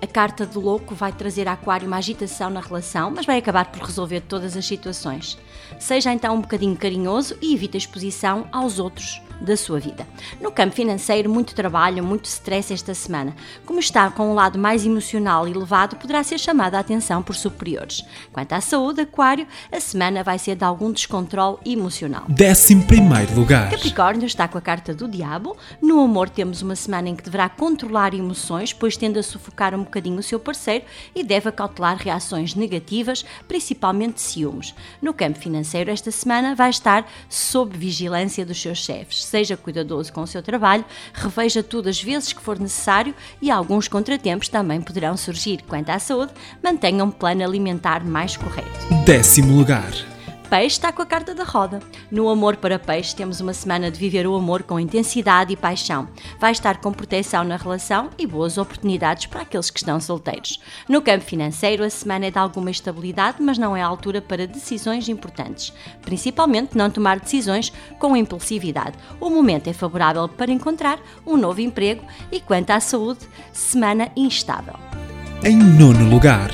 a carta do louco vai trazer a Aquário uma agitação na relação, mas vai acabar por resolver todas as situações. Seja então um bocadinho carinhoso e evite a exposição aos outros da sua vida. No campo financeiro, muito trabalho, muito stress esta semana. Como está com um lado mais emocional e elevado, poderá ser chamada a atenção por superiores. Quanto à saúde, Aquário, a semana vai ser de algum descontrole emocional. 11 lugar. Capricórnio está com a carta do Diabo. No amor, temos uma semana em que deverá controlar emoções, pois tende a sufocar um bocadinho o seu parceiro e deve acautelar reações negativas, principalmente ciúmes. No campo financeiro, esta semana vai estar sob vigilância dos seus chefes seja cuidadoso com o seu trabalho, reveja tudo as vezes que for necessário e alguns contratempos também poderão surgir. Quanto à saúde, mantenha um plano alimentar mais correto. Décimo lugar. Peixe está com a carta da roda. No amor para peixe, temos uma semana de viver o amor com intensidade e paixão. Vai estar com proteção na relação e boas oportunidades para aqueles que estão solteiros. No campo financeiro, a semana é de alguma estabilidade, mas não é a altura para decisões importantes. Principalmente não tomar decisões com impulsividade. O momento é favorável para encontrar um novo emprego e, quanto à saúde, semana instável. Em nono lugar.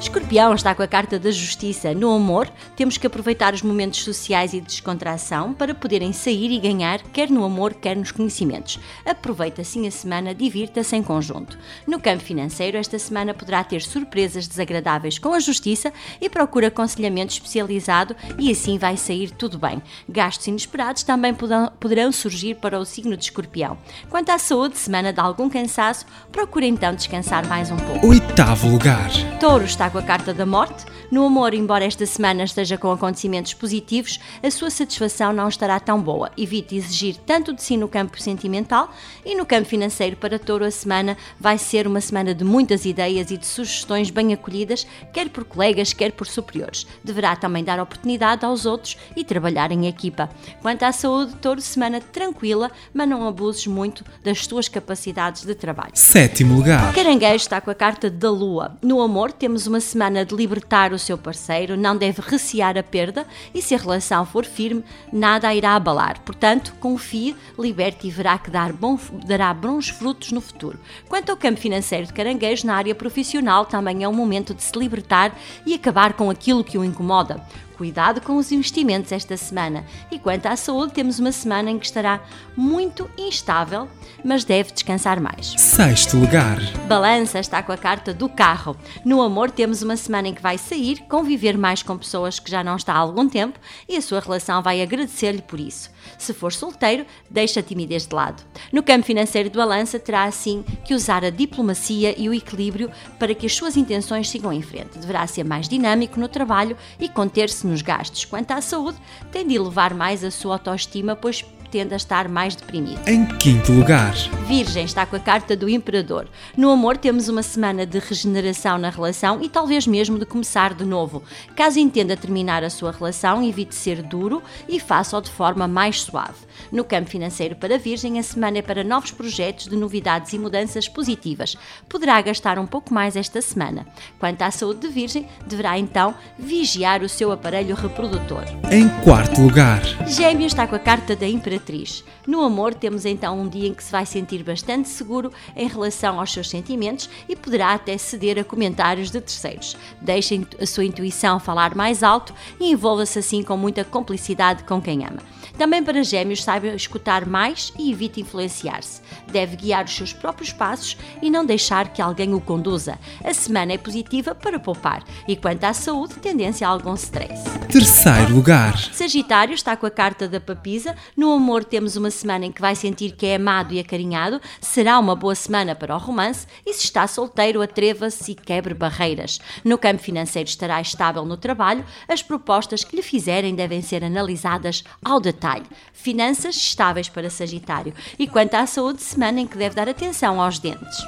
Escorpião está com a carta da justiça. No amor, temos que aproveitar os momentos sociais e de descontração para poderem sair e ganhar, quer no amor, quer nos conhecimentos. Aproveite assim a semana, divirta-se em conjunto. No campo financeiro, esta semana poderá ter surpresas desagradáveis com a justiça e procura aconselhamento especializado e assim vai sair tudo bem. Gastos inesperados também poderão surgir para o signo de escorpião. Quanto à saúde, semana de algum cansaço, procure então descansar mais um pouco. Oitavo lugar. Touro está com a carta da morte. No amor, embora esta semana esteja com acontecimentos positivos, a sua satisfação não estará tão boa. Evite exigir tanto de si no campo sentimental e no campo financeiro para touro a semana vai ser uma semana de muitas ideias e de sugestões bem acolhidas, quer por colegas, quer por superiores. Deverá também dar oportunidade aos outros e trabalhar em equipa. Quanto à saúde, touro, semana tranquila, mas não abuses muito das suas capacidades de trabalho. Sétimo lugar. Caranguejo está com a carta da lua. No amor, temos uma semana de libertar o seu parceiro, não deve recear a perda e, se a relação for firme, nada a irá abalar. Portanto, confie, liberte e verá que dar bom, dará bons frutos no futuro. Quanto ao campo financeiro de caranguejo, na área profissional também é um momento de se libertar e acabar com aquilo que o incomoda. Cuidado com os investimentos esta semana. E quanto à saúde, temos uma semana em que estará muito instável, mas deve descansar mais. Sexto lugar. Balança está com a carta do carro. No amor, temos uma semana em que vai sair, conviver mais com pessoas que já não está há algum tempo e a sua relação vai agradecer-lhe por isso. Se for solteiro, deixa a timidez de lado. No campo financeiro do balança, terá assim que usar a diplomacia e o equilíbrio para que as suas intenções sigam em frente. Deverá ser mais dinâmico no trabalho e conter-se nos gastos. Quanto à saúde, tem de elevar mais a sua autoestima, pois tende a estar mais deprimido. Em quinto lugar, Virgem está com a carta do Imperador. No amor, temos uma semana de regeneração na relação e talvez mesmo de começar de novo. Caso entenda terminar a sua relação, evite ser duro e faça-o de forma mais suave. No campo financeiro para Virgem, a semana é para novos projetos de novidades e mudanças positivas. Poderá gastar um pouco mais esta semana. Quanto à saúde de Virgem, deverá então vigiar o seu aparelho reprodutor. em quarto lugar. Gêmeos está com a carta da Imperatriz. No amor, temos então um dia em que se vai sentir bastante seguro em relação aos seus sentimentos e poderá até ceder a comentários de terceiros. Deixe a sua intuição falar mais alto e envolva-se assim com muita complicidade com quem ama. Também para Gêmeos, saiba escutar mais e evite influenciar-se. Deve guiar os seus próprios passos e não deixar que alguém o conduza. A semana é positiva para poupar e quanto à saúde, tendência a algum stress. Terceiro lugar. Sagitário está com a carta da papisa. No amor, temos uma semana em que vai sentir que é amado e acarinhado. Será uma boa semana para o romance. E se está solteiro, atreva-se e quebre barreiras. No campo financeiro, estará estável no trabalho. As propostas que lhe fizerem devem ser analisadas ao detalhe. Finanças estáveis para Sagitário. E quanto à saúde, semana em que deve dar atenção aos dentes.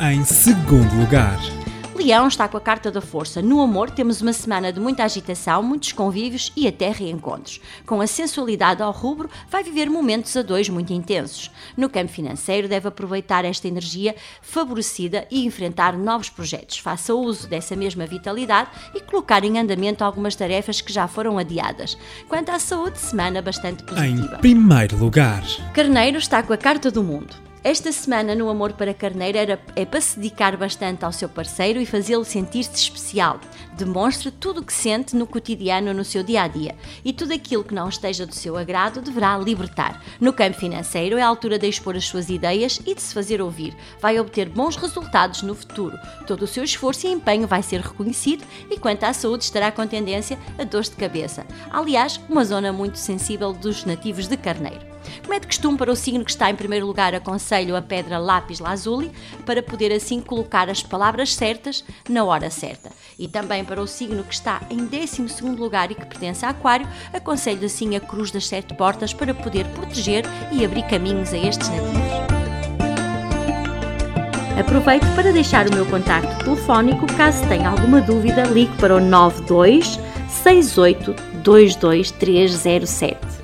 Em segundo lugar. Leão está com a carta da força. No amor, temos uma semana de muita agitação, muitos convívios e até reencontros. Com a sensualidade ao rubro, vai viver momentos a dois muito intensos. No campo financeiro, deve aproveitar esta energia favorecida e enfrentar novos projetos. Faça uso dessa mesma vitalidade e colocar em andamento algumas tarefas que já foram adiadas. Quanto à saúde, semana bastante positiva. Em primeiro lugar, Carneiro está com a carta do mundo. Esta semana no Amor para Carneiro era, é para se dedicar bastante ao seu parceiro e fazê-lo sentir-se especial. Demonstre tudo o que sente no cotidiano, no seu dia a dia. E tudo aquilo que não esteja do seu agrado deverá libertar. No campo financeiro é a altura de expor as suas ideias e de se fazer ouvir. Vai obter bons resultados no futuro. Todo o seu esforço e empenho vai ser reconhecido e quanto à saúde estará com tendência a dores de cabeça. Aliás, uma zona muito sensível dos nativos de Carneiro. Como é de costume para o signo que está em primeiro lugar, aconselho a pedra lápis lazuli para poder assim colocar as palavras certas na hora certa. E também para o signo que está em 12 segundo lugar e que pertence a Aquário, aconselho assim a cruz das sete portas para poder proteger e abrir caminhos a estes nativos. Aproveito para deixar o meu contacto telefónico. Caso tenha alguma dúvida, ligue para o 92 68 22307.